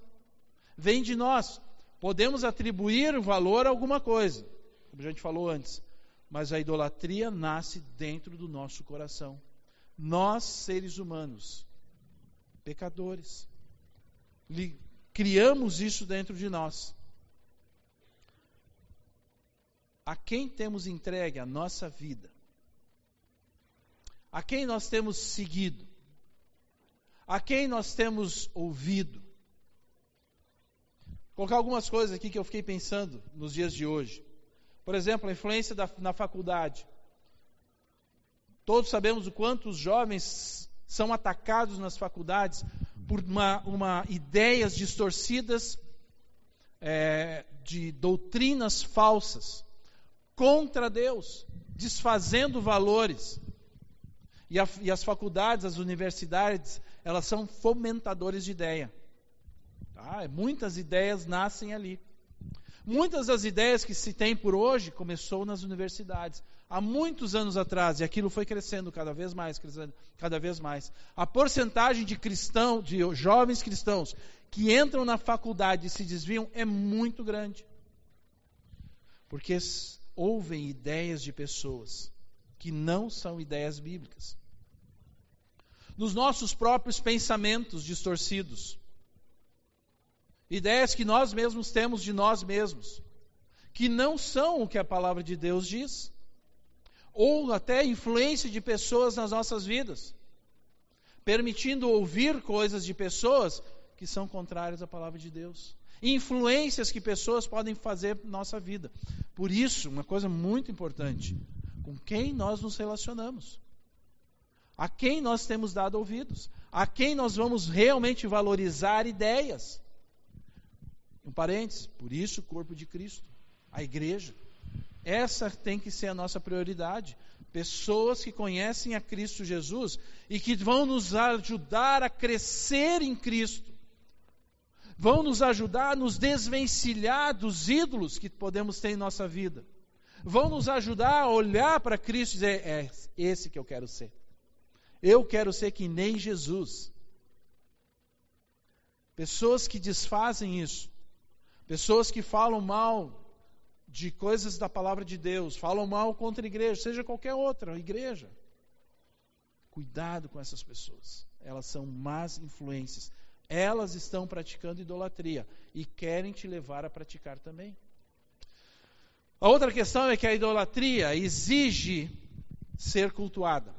vem de nós. Podemos atribuir valor a alguma coisa, como a gente falou antes, mas a idolatria nasce dentro do nosso coração. Nós, seres humanos, pecadores, criamos isso dentro de nós. a quem temos entregue a nossa vida, a quem nós temos seguido, a quem nós temos ouvido. Vou colocar algumas coisas aqui que eu fiquei pensando nos dias de hoje. Por exemplo, a influência da, na faculdade. Todos sabemos o quanto os jovens são atacados nas faculdades por uma, uma ideias distorcidas é, de doutrinas falsas contra Deus, desfazendo valores. E, a, e, as faculdades, as universidades, elas são fomentadores de ideia. Tá? Muitas ideias nascem ali. Muitas das ideias que se tem por hoje começou nas universidades. Há muitos anos atrás, e aquilo foi crescendo cada vez mais, crescendo cada vez mais. A porcentagem de cristãos, de jovens cristãos, que entram na faculdade e se desviam é muito grande. Porque ouvem ideias de pessoas que não são ideias bíblicas. Nos nossos próprios pensamentos distorcidos. Ideias que nós mesmos temos de nós mesmos, que não são o que a palavra de Deus diz, ou até influência de pessoas nas nossas vidas, permitindo ouvir coisas de pessoas que são contrárias à palavra de Deus influências que pessoas podem fazer na nossa vida. Por isso, uma coisa muito importante: com quem nós nos relacionamos, a quem nós temos dado ouvidos, a quem nós vamos realmente valorizar ideias. Um parênteses, por isso o corpo de Cristo, a igreja. Essa tem que ser a nossa prioridade. Pessoas que conhecem a Cristo Jesus e que vão nos ajudar a crescer em Cristo vão nos ajudar a nos desvencilhar dos ídolos que podemos ter em nossa vida. Vão nos ajudar a olhar para Cristo e dizer: é esse que eu quero ser. Eu quero ser que nem Jesus. Pessoas que desfazem isso, pessoas que falam mal de coisas da palavra de Deus, falam mal contra a igreja, seja qualquer outra igreja. Cuidado com essas pessoas, elas são más influências elas estão praticando idolatria e querem te levar a praticar também. A outra questão é que a idolatria exige ser cultuada.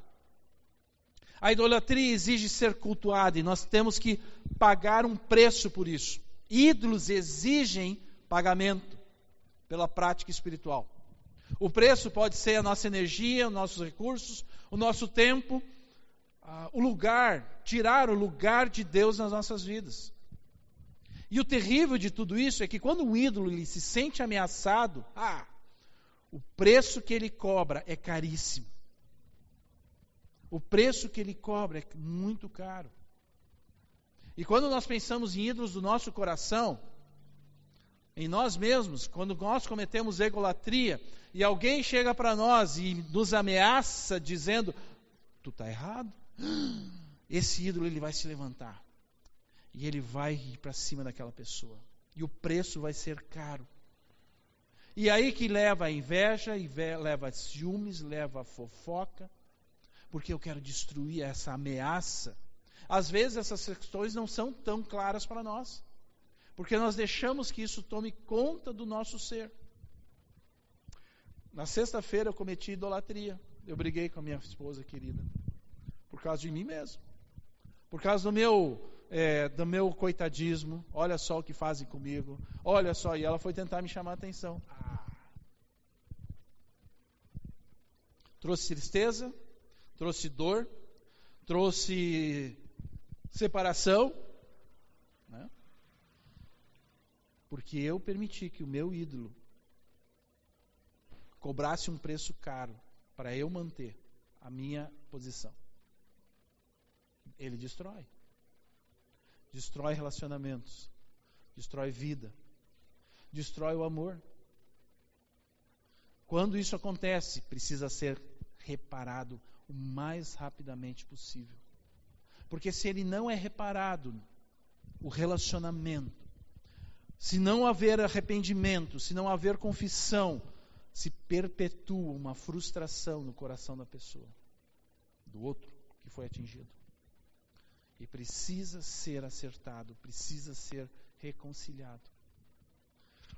A idolatria exige ser cultuada e nós temos que pagar um preço por isso. Ídolos exigem pagamento. Pela prática espiritual. O preço pode ser a nossa energia, os nossos recursos, o nosso tempo, o lugar, tirar o lugar de Deus nas nossas vidas. E o terrível de tudo isso é que quando um ídolo ele se sente ameaçado, ah, o preço que ele cobra é caríssimo. O preço que ele cobra é muito caro. E quando nós pensamos em ídolos do nosso coração, em nós mesmos, quando nós cometemos egolatria e alguém chega para nós e nos ameaça dizendo: Tu está errado, esse ídolo ele vai se levantar e ele vai ir para cima daquela pessoa. E o preço vai ser caro. E aí que leva a inveja, leva ciúmes, leva a fofoca, porque eu quero destruir essa ameaça. Às vezes essas questões não são tão claras para nós, porque nós deixamos que isso tome conta do nosso ser. Na sexta-feira eu cometi idolatria. Eu briguei com a minha esposa querida, por causa de mim mesmo, por causa do meu é, do meu coitadismo, olha só o que fazem comigo, olha só, e ela foi tentar me chamar a atenção. Trouxe tristeza, trouxe dor, trouxe separação, né? Porque eu permiti que o meu ídolo cobrasse um preço caro para eu manter a minha posição. Ele destrói destrói relacionamentos, destrói vida, destrói o amor. Quando isso acontece, precisa ser reparado o mais rapidamente possível. Porque se ele não é reparado, o relacionamento, se não haver arrependimento, se não haver confissão, se perpetua uma frustração no coração da pessoa, do outro que foi atingido e precisa ser acertado, precisa ser reconciliado.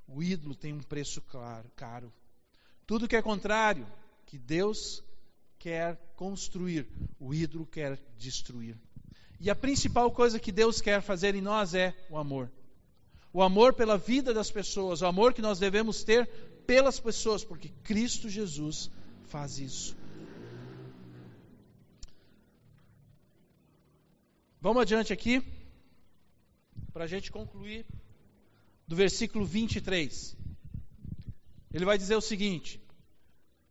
O ídolo tem um preço claro, caro. Tudo que é contrário, que Deus quer construir, o ídolo quer destruir. E a principal coisa que Deus quer fazer em nós é o amor. O amor pela vida das pessoas, o amor que nós devemos ter pelas pessoas, porque Cristo Jesus faz isso. Vamos adiante aqui, para a gente concluir, do versículo 23. Ele vai dizer o seguinte: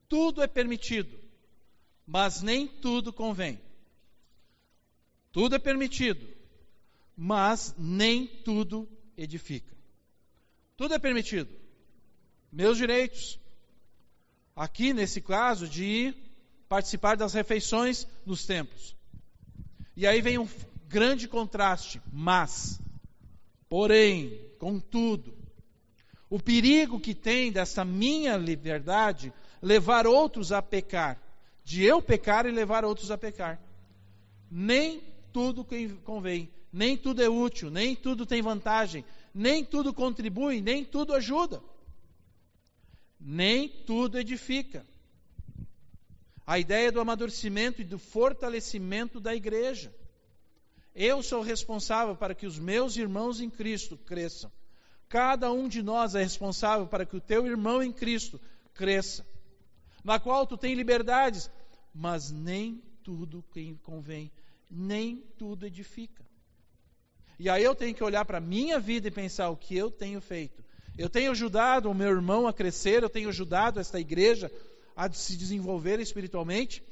tudo é permitido, mas nem tudo convém. Tudo é permitido, mas nem tudo edifica. Tudo é permitido. Meus direitos. Aqui, nesse caso, de participar das refeições nos templos. E aí vem um grande contraste, mas, porém, contudo, o perigo que tem dessa minha liberdade levar outros a pecar, de eu pecar e levar outros a pecar. Nem tudo convém, nem tudo é útil, nem tudo tem vantagem, nem tudo contribui, nem tudo ajuda, nem tudo edifica. A ideia do amadurecimento e do fortalecimento da igreja. Eu sou responsável para que os meus irmãos em Cristo cresçam. Cada um de nós é responsável para que o teu irmão em Cristo cresça. Na qual tu tem liberdades, mas nem tudo convém, nem tudo edifica. E aí eu tenho que olhar para a minha vida e pensar o que eu tenho feito. Eu tenho ajudado o meu irmão a crescer, eu tenho ajudado esta igreja a se desenvolver espiritualmente.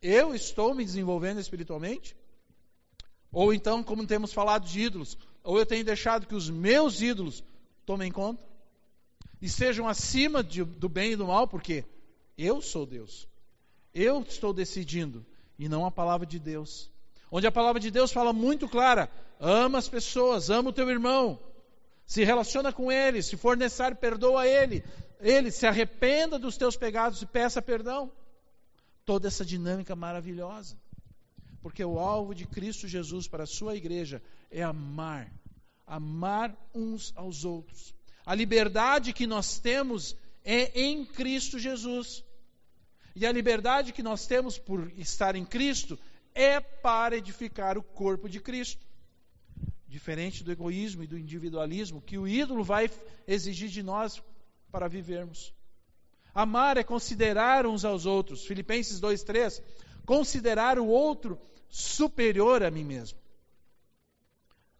Eu estou me desenvolvendo espiritualmente? Ou então, como temos falado de ídolos, ou eu tenho deixado que os meus ídolos tomem conta e sejam acima de, do bem e do mal, porque eu sou Deus. Eu estou decidindo e não a palavra de Deus. Onde a palavra de Deus fala muito clara: ama as pessoas, ama o teu irmão, se relaciona com ele, se for necessário, perdoa ele, ele se arrependa dos teus pecados e peça perdão. Toda essa dinâmica maravilhosa. Porque o alvo de Cristo Jesus para a sua igreja é amar, amar uns aos outros. A liberdade que nós temos é em Cristo Jesus. E a liberdade que nós temos por estar em Cristo é para edificar o corpo de Cristo. Diferente do egoísmo e do individualismo que o ídolo vai exigir de nós para vivermos. Amar é considerar uns aos outros. Filipenses 2:3, considerar o outro superior a mim mesmo.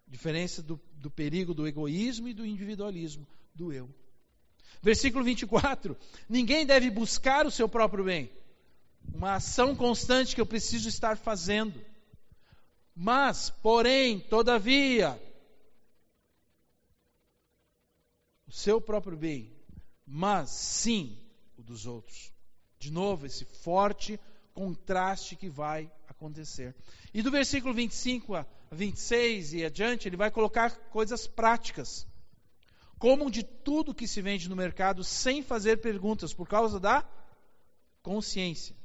Diferença do, do perigo do egoísmo e do individualismo, do eu. Versículo 24: Ninguém deve buscar o seu próprio bem. Uma ação constante que eu preciso estar fazendo. Mas, porém, todavia, o seu próprio bem, mas sim o dos outros. De novo, esse forte contraste que vai acontecer. E do versículo 25 a 26 e adiante, ele vai colocar coisas práticas. Comam de tudo que se vende no mercado sem fazer perguntas, por causa da consciência.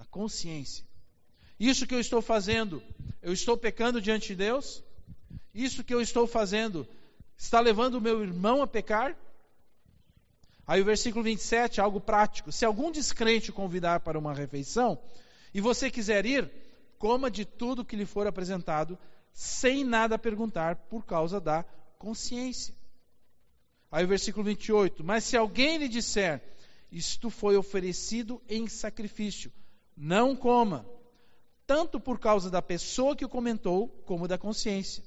Da consciência. Isso que eu estou fazendo, eu estou pecando diante de Deus? Isso que eu estou fazendo está levando o meu irmão a pecar? Aí o versículo 27, algo prático. Se algum descrente convidar para uma refeição e você quiser ir, coma de tudo que lhe for apresentado, sem nada perguntar, por causa da consciência. Aí o versículo 28, mas se alguém lhe disser, isto foi oferecido em sacrifício, não coma, tanto por causa da pessoa que o comentou, como da consciência.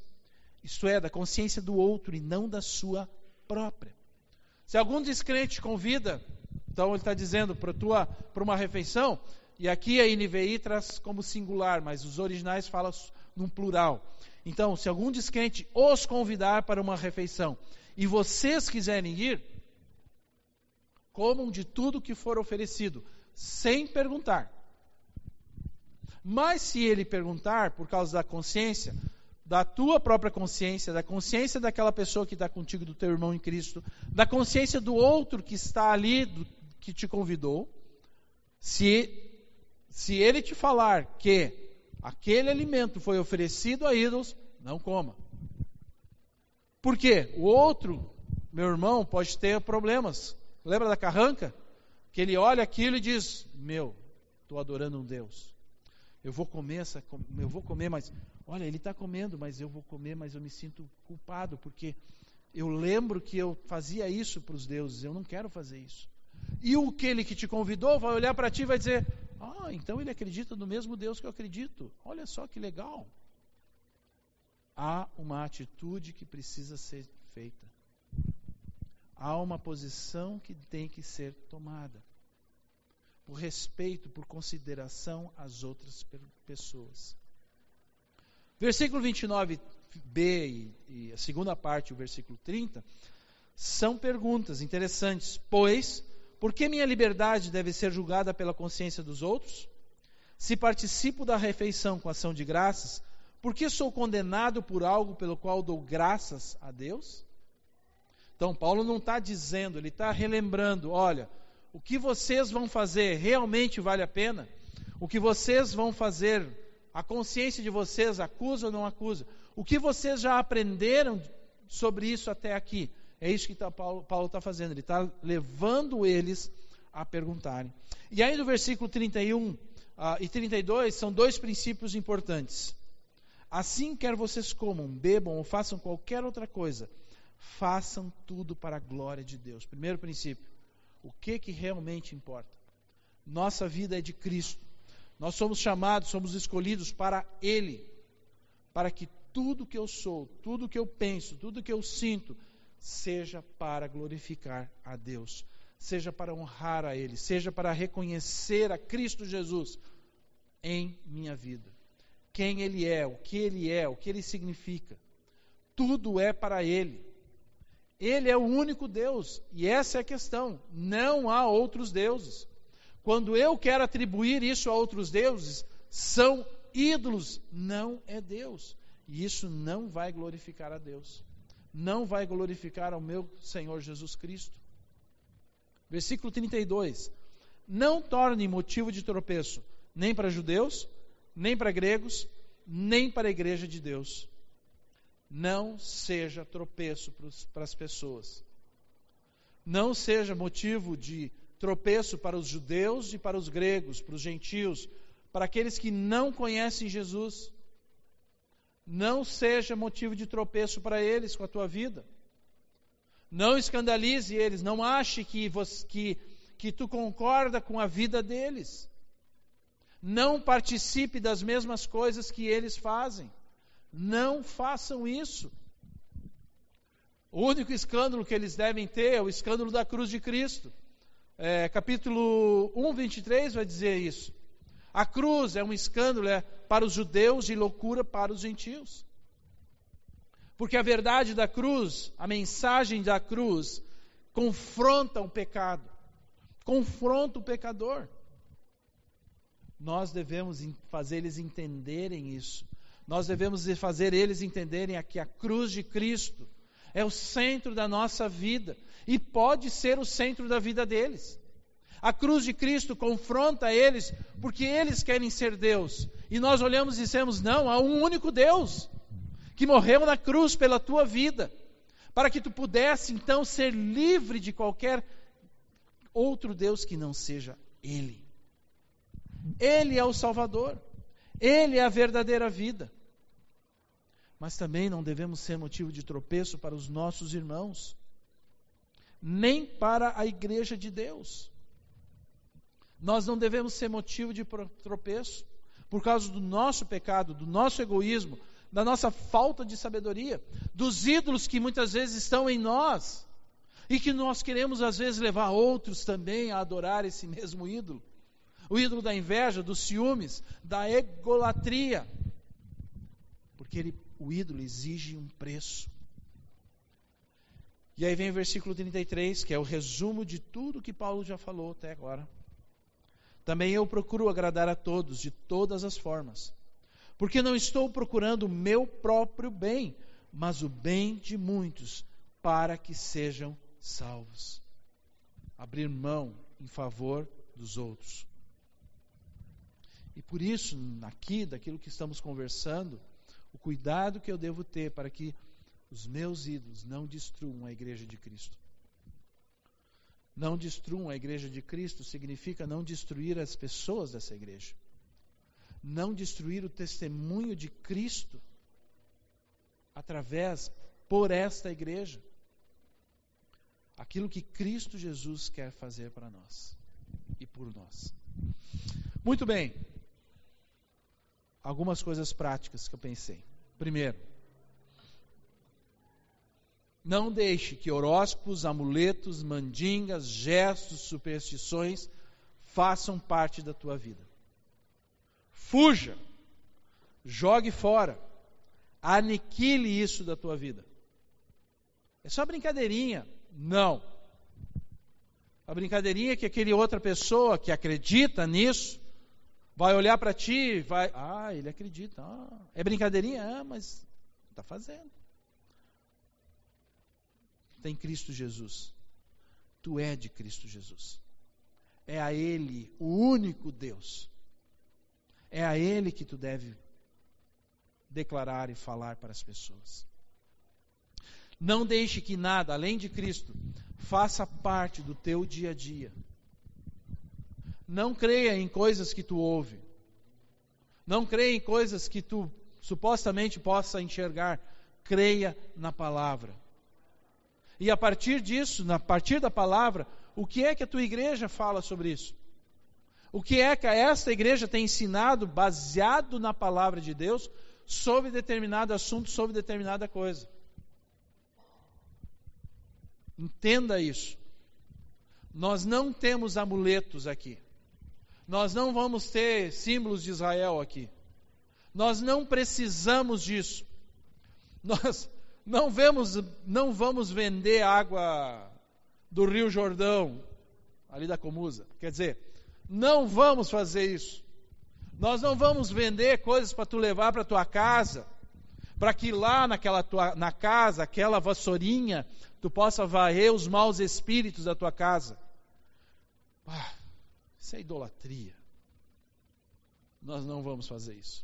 Isto é, da consciência do outro e não da sua própria. Se algum descrente convida, então ele está dizendo para uma refeição, e aqui a NVI traz como singular, mas os originais falam num plural. Então, se algum descrente os convidar para uma refeição e vocês quiserem ir, comam de tudo que for oferecido, sem perguntar. Mas se ele perguntar, por causa da consciência, da tua própria consciência, da consciência daquela pessoa que está contigo, do teu irmão em Cristo, da consciência do outro que está ali, do, que te convidou, se, se ele te falar que aquele alimento foi oferecido a ídolos, não coma. Por quê? O outro, meu irmão, pode ter problemas. Lembra da carranca? Que ele olha aquilo e diz: Meu, estou adorando um Deus. Eu vou comer essa, eu vou comer, mas olha, ele está comendo, mas eu vou comer, mas eu me sinto culpado porque eu lembro que eu fazia isso para os deuses. Eu não quero fazer isso. E o aquele que te convidou vai olhar para ti e vai dizer: Ah, então ele acredita no mesmo Deus que eu acredito. Olha só que legal. Há uma atitude que precisa ser feita. Há uma posição que tem que ser tomada por respeito, por consideração às outras pessoas. Versículo 29b e, e a segunda parte, o versículo 30, são perguntas interessantes. Pois, por que minha liberdade deve ser julgada pela consciência dos outros? Se participo da refeição com ação de graças, por que sou condenado por algo pelo qual dou graças a Deus? Então, Paulo não está dizendo, ele está relembrando: olha, o que vocês vão fazer realmente vale a pena? O que vocês vão fazer, a consciência de vocês acusa ou não acusa? O que vocês já aprenderam sobre isso até aqui? É isso que tá, Paulo está fazendo, ele está levando eles a perguntarem. E aí no versículo 31 uh, ah, e 32 são dois princípios importantes. Assim quer vocês comam, bebam ou façam qualquer outra coisa, façam tudo para a glória de Deus. Primeiro princípio o que que realmente importa. Nossa vida é de Cristo. Nós somos chamados, somos escolhidos para Ele, para que tudo que eu sou, tudo que eu penso, tudo que eu sinto, seja para glorificar a Deus, seja para honrar a Ele, seja para reconhecer a Cristo Jesus em minha vida. Quem Ele é, o que Ele é, o que Ele significa. Tudo é para Ele. Ele é o único Deus, e essa é a questão. Não há outros deuses. Quando eu quero atribuir isso a outros deuses, são ídolos, não é Deus. E isso não vai glorificar a Deus. Não vai glorificar ao meu Senhor Jesus Cristo. Versículo 32. Não torne motivo de tropeço nem para judeus, nem para gregos, nem para a igreja de Deus não seja tropeço para as pessoas. Não seja motivo de tropeço para os judeus e para os gregos, para os gentios, para aqueles que não conhecem Jesus. Não seja motivo de tropeço para eles com a tua vida. Não escandalize eles, não ache que, que, que tu concorda com a vida deles. Não participe das mesmas coisas que eles fazem. Não façam isso. O único escândalo que eles devem ter é o escândalo da cruz de Cristo. É, capítulo 1, 23 vai dizer isso. A cruz é um escândalo é, para os judeus e loucura para os gentios. Porque a verdade da cruz, a mensagem da cruz, confronta o pecado, confronta o pecador. Nós devemos fazer eles entenderem isso. Nós devemos fazer eles entenderem que a cruz de Cristo é o centro da nossa vida e pode ser o centro da vida deles. A cruz de Cristo confronta eles porque eles querem ser Deus. E nós olhamos e dizemos: não, há um único Deus que morreu na cruz pela tua vida, para que tu pudesse então ser livre de qualquer outro Deus que não seja Ele. Ele é o Salvador, Ele é a verdadeira vida mas também não devemos ser motivo de tropeço para os nossos irmãos, nem para a igreja de Deus. Nós não devemos ser motivo de tropeço por causa do nosso pecado, do nosso egoísmo, da nossa falta de sabedoria, dos ídolos que muitas vezes estão em nós e que nós queremos às vezes levar outros também a adorar esse mesmo ídolo. O ídolo da inveja, dos ciúmes, da egolatria. Porque ele o ídolo exige um preço. E aí vem o versículo 33, que é o resumo de tudo que Paulo já falou até agora. Também eu procuro agradar a todos, de todas as formas, porque não estou procurando o meu próprio bem, mas o bem de muitos, para que sejam salvos. Abrir mão em favor dos outros. E por isso, aqui, daquilo que estamos conversando, o cuidado que eu devo ter para que os meus ídolos não destruam a igreja de Cristo. Não destruam a igreja de Cristo significa não destruir as pessoas dessa igreja. Não destruir o testemunho de Cristo através, por esta igreja. Aquilo que Cristo Jesus quer fazer para nós e por nós. Muito bem algumas coisas práticas que eu pensei. Primeiro, não deixe que horóscopos, amuletos, mandingas, gestos, superstições façam parte da tua vida. Fuja, jogue fora, aniquile isso da tua vida. É só brincadeirinha? Não. A brincadeirinha é que aquele outra pessoa que acredita nisso Vai olhar para ti, vai. Ah, ele acredita. Ah, é brincadeirinha? Ah, mas está fazendo. Tem Cristo Jesus. Tu é de Cristo Jesus. É a Ele, o único Deus. É a Ele que tu deve declarar e falar para as pessoas. Não deixe que nada, além de Cristo, faça parte do teu dia a dia. Não creia em coisas que tu ouve. Não creia em coisas que tu supostamente possa enxergar. Creia na palavra. E a partir disso, a partir da palavra, o que é que a tua igreja fala sobre isso? O que é que esta igreja tem ensinado baseado na palavra de Deus sobre determinado assunto, sobre determinada coisa? Entenda isso. Nós não temos amuletos aqui. Nós não vamos ter símbolos de Israel aqui. Nós não precisamos disso. Nós não, vemos, não vamos vender água do Rio Jordão, ali da Comusa. Quer dizer, não vamos fazer isso. Nós não vamos vender coisas para tu levar para tua casa, para que lá naquela tua, na casa, aquela vassourinha, tu possa varrer os maus espíritos da tua casa. Isso é idolatria. Nós não vamos fazer isso.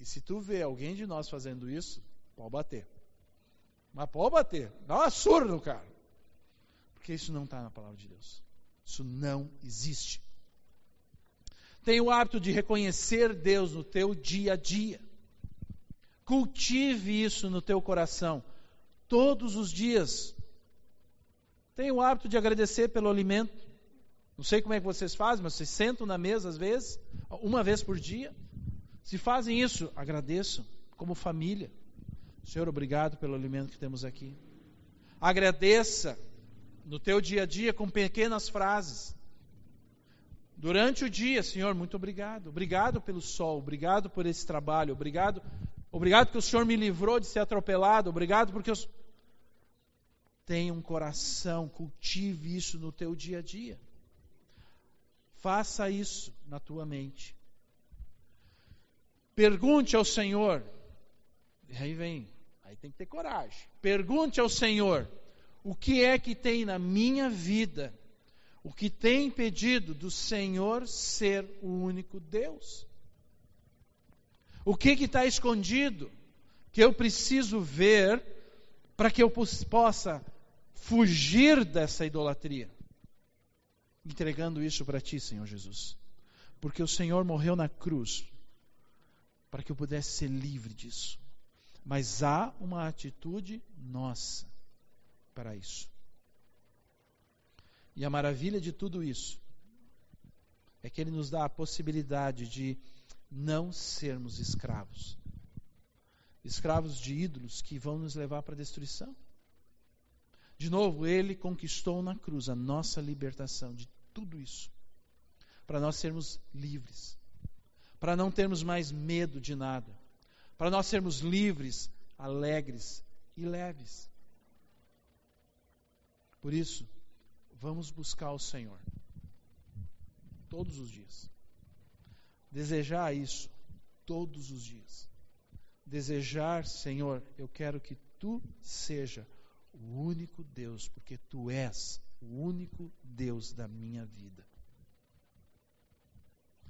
E se tu vê alguém de nós fazendo isso, pode bater. Mas pode bater. Dá uma surra no cara. Porque isso não está na palavra de Deus. Isso não existe. Tenha o hábito de reconhecer Deus no teu dia a dia. Cultive isso no teu coração. todos os dias. Tenha o hábito de agradecer pelo alimento. Não sei como é que vocês fazem, mas vocês sentam na mesa às vezes, uma vez por dia. Se fazem isso, agradeçam como família. Senhor, obrigado pelo alimento que temos aqui. Agradeça no teu dia a dia com pequenas frases. Durante o dia, Senhor, muito obrigado. Obrigado pelo sol, obrigado por esse trabalho, obrigado, obrigado que o Senhor me livrou de ser atropelado, obrigado porque eu tenha um coração, cultive isso no teu dia a dia. Faça isso na tua mente. Pergunte ao Senhor. Aí vem, aí tem que ter coragem. Pergunte ao Senhor: o que é que tem na minha vida? O que tem impedido do Senhor ser o único Deus? O que está escondido que eu preciso ver para que eu possa fugir dessa idolatria? Entregando isso para ti, Senhor Jesus. Porque o Senhor morreu na cruz para que eu pudesse ser livre disso. Mas há uma atitude nossa para isso. E a maravilha de tudo isso é que Ele nos dá a possibilidade de não sermos escravos escravos de ídolos que vão nos levar para a destruição. De novo, Ele conquistou na cruz a nossa libertação de tudo isso, para nós sermos livres para não termos mais medo de nada, para nós sermos livres, alegres e leves. Por isso, vamos buscar o Senhor todos os dias. Desejar isso todos os dias. Desejar, Senhor, eu quero que tu seja o único Deus, porque tu és o único Deus da minha vida.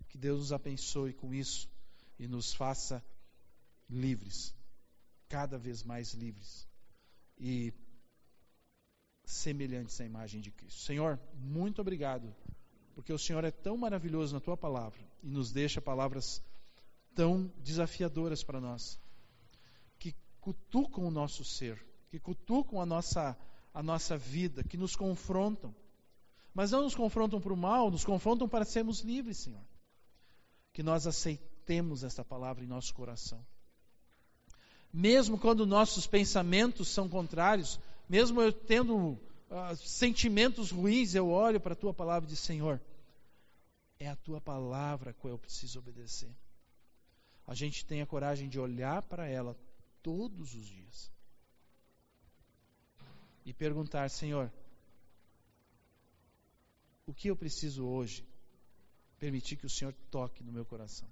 Que Deus nos abençoe com isso e nos faça livres, cada vez mais livres e semelhantes à imagem de Cristo. Senhor, muito obrigado, porque o Senhor é tão maravilhoso na tua palavra e nos deixa palavras tão desafiadoras para nós, que cutucam o nosso ser, que cutucam a nossa, a nossa vida, que nos confrontam. Mas não nos confrontam para o mal, nos confrontam para sermos livres, Senhor que nós aceitemos esta palavra em nosso coração. Mesmo quando nossos pensamentos são contrários, mesmo eu tendo uh, sentimentos ruins, eu olho para a tua palavra e digo: Senhor, é a tua palavra qual eu preciso obedecer. A gente tem a coragem de olhar para ela todos os dias e perguntar: Senhor, o que eu preciso hoje permitir que o Senhor toque no meu coração.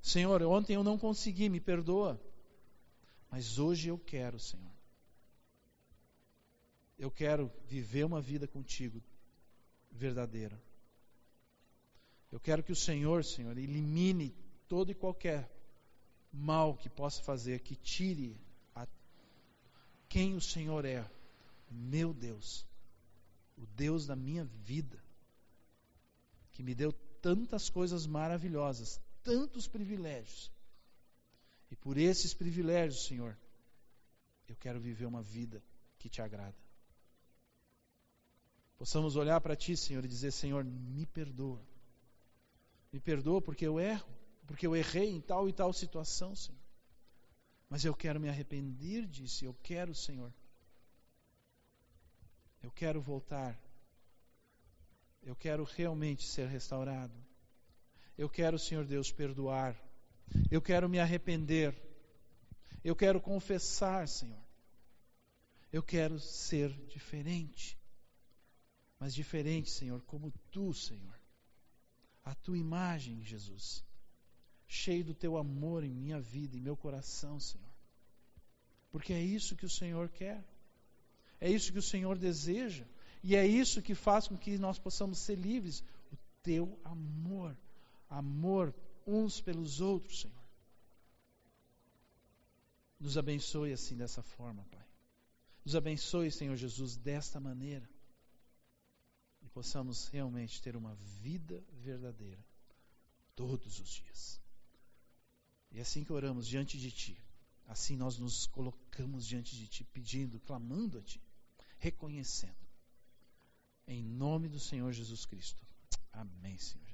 Senhor, ontem eu não consegui, me perdoa. Mas hoje eu quero, Senhor. Eu quero viver uma vida contigo verdadeira. Eu quero que o Senhor, Senhor, elimine todo e qualquer mal que possa fazer, que tire quem o Senhor é, meu Deus, o Deus da minha vida que me deu tantas coisas maravilhosas, tantos privilégios. E por esses privilégios, Senhor, eu quero viver uma vida que te agrada. Possamos olhar para Ti, Senhor, e dizer: Senhor, me perdoa. Me perdoa porque eu erro, porque eu errei em tal e tal situação, Senhor. Mas eu quero me arrepender disso, eu quero, Senhor. Eu quero voltar eu quero realmente ser restaurado. Eu quero, Senhor Deus, perdoar. Eu quero me arrepender. Eu quero confessar, Senhor. Eu quero ser diferente. Mas diferente, Senhor, como tu, Senhor. A tua imagem, Jesus. Cheio do teu amor em minha vida, em meu coração, Senhor. Porque é isso que o Senhor quer. É isso que o Senhor deseja. E é isso que faz com que nós possamos ser livres. O teu amor. Amor uns pelos outros, Senhor. Nos abençoe assim dessa forma, Pai. Nos abençoe, Senhor Jesus, desta maneira. E possamos realmente ter uma vida verdadeira todos os dias. E é assim que oramos diante de Ti, Assim nós nos colocamos diante de Ti, pedindo, clamando a Ti, reconhecendo. Em nome do Senhor Jesus Cristo. Amém, Senhor.